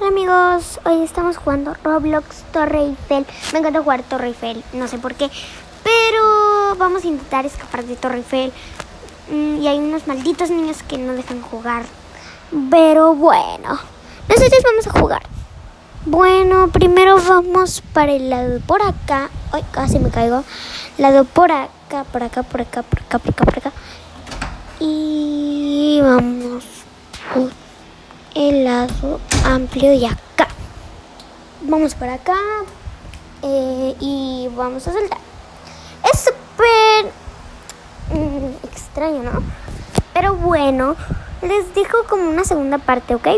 Hola amigos, hoy estamos jugando Roblox Torre Eiffel. Me encanta jugar Torre Eiffel, no sé por qué, pero vamos a intentar escapar de Torre Eiffel. Mm, Y hay unos malditos niños que no dejan jugar. Pero bueno, nosotros vamos a jugar. Bueno, primero vamos para el lado por acá. Ay, casi me caigo. Lado por acá, por acá, por acá, por acá, por acá, por acá. Y vamos. El lado amplio y acá. Vamos por acá eh, y vamos a saltar. Es súper mm, extraño, ¿no? Pero bueno, les dejo como una segunda parte, ¿ok?